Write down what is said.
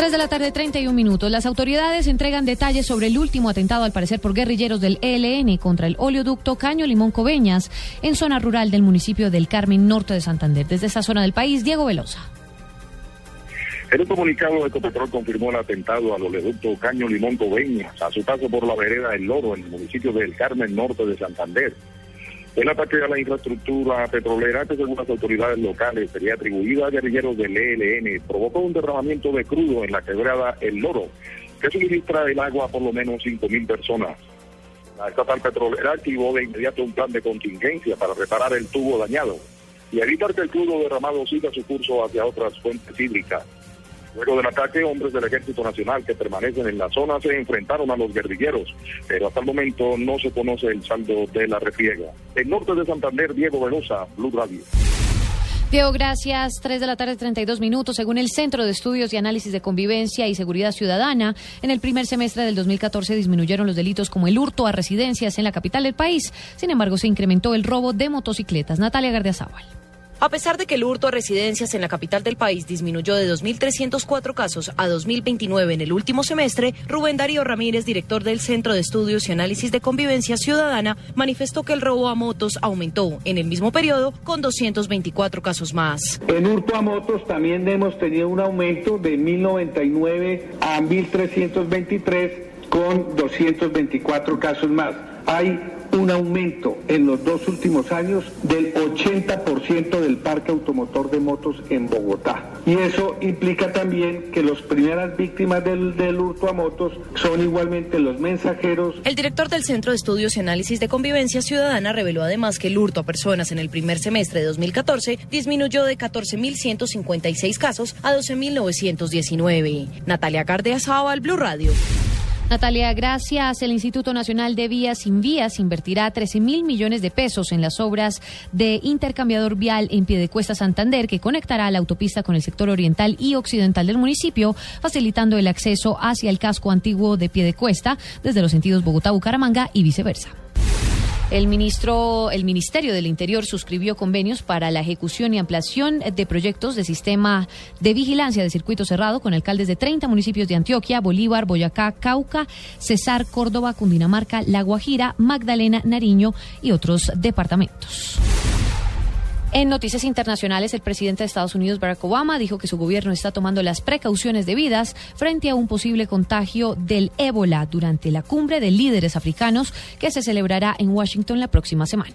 3 de la tarde, 31 minutos. Las autoridades entregan detalles sobre el último atentado, al parecer por guerrilleros del ELN, contra el oleoducto Caño Limón Coveñas, en zona rural del municipio del Carmen, norte de Santander. Desde esa zona del país, Diego Velosa. En un comunicado, Ecopetrol confirmó el atentado al oleoducto Caño Limón Coveñas, a su paso por la vereda El Loro, en el municipio del Carmen, norte de Santander. El ataque a la infraestructura petrolera, que según las autoridades locales sería atribuido a guerrilleros del ELN, provocó un derramamiento de crudo en la quebrada El Loro, que suministra el agua a por lo menos 5.000 personas. La estatal petrolera activó de inmediato un plan de contingencia para reparar el tubo dañado y evitar que el crudo derramado siga su curso hacia otras fuentes hídricas. Luego del ataque, hombres del Ejército Nacional que permanecen en la zona se enfrentaron a los guerrilleros, pero hasta el momento no se conoce el saldo de la refriega. En norte de Santander, Diego Velosa, Blue Radio. Diego, gracias. Tres de la tarde, 32 minutos. Según el Centro de Estudios y Análisis de Convivencia y Seguridad Ciudadana, en el primer semestre del 2014 disminuyeron los delitos como el hurto a residencias en la capital del país. Sin embargo, se incrementó el robo de motocicletas. Natalia Gardiazabal. A pesar de que el hurto a residencias en la capital del país disminuyó de 2.304 casos a 2.029 en el último semestre, Rubén Darío Ramírez, director del Centro de Estudios y Análisis de Convivencia Ciudadana, manifestó que el robo a motos aumentó en el mismo periodo con 224 casos más. En hurto a motos también hemos tenido un aumento de 1.099 a 1.323 con 224 casos más. Hay un aumento en los dos últimos años del 80% del parque automotor de motos en Bogotá. Y eso implica también que las primeras víctimas del, del, hurto a motos son igualmente los mensajeros. El director del Centro de Estudios y Análisis de Convivencia Ciudadana reveló además que el hurto a personas en el primer semestre de 2014 disminuyó de 14.156 casos a 12.919. Natalia al Blue Radio. Natalia, gracias. El Instituto Nacional de Vías Sin Vías invertirá 13 mil millones de pesos en las obras de intercambiador vial en Piedecuesta Santander que conectará la autopista con el sector oriental y occidental del municipio, facilitando el acceso hacia el casco antiguo de Piedecuesta desde los sentidos Bogotá-Bucaramanga y viceversa. El ministro, el Ministerio del Interior suscribió convenios para la ejecución y ampliación de proyectos de sistema de vigilancia de circuito cerrado con alcaldes de 30 municipios de Antioquia, Bolívar, Boyacá, Cauca, Cesar, Córdoba, Cundinamarca, La Guajira, Magdalena, Nariño y otros departamentos. En noticias internacionales, el presidente de Estados Unidos, Barack Obama, dijo que su gobierno está tomando las precauciones debidas frente a un posible contagio del ébola durante la cumbre de líderes africanos que se celebrará en Washington la próxima semana.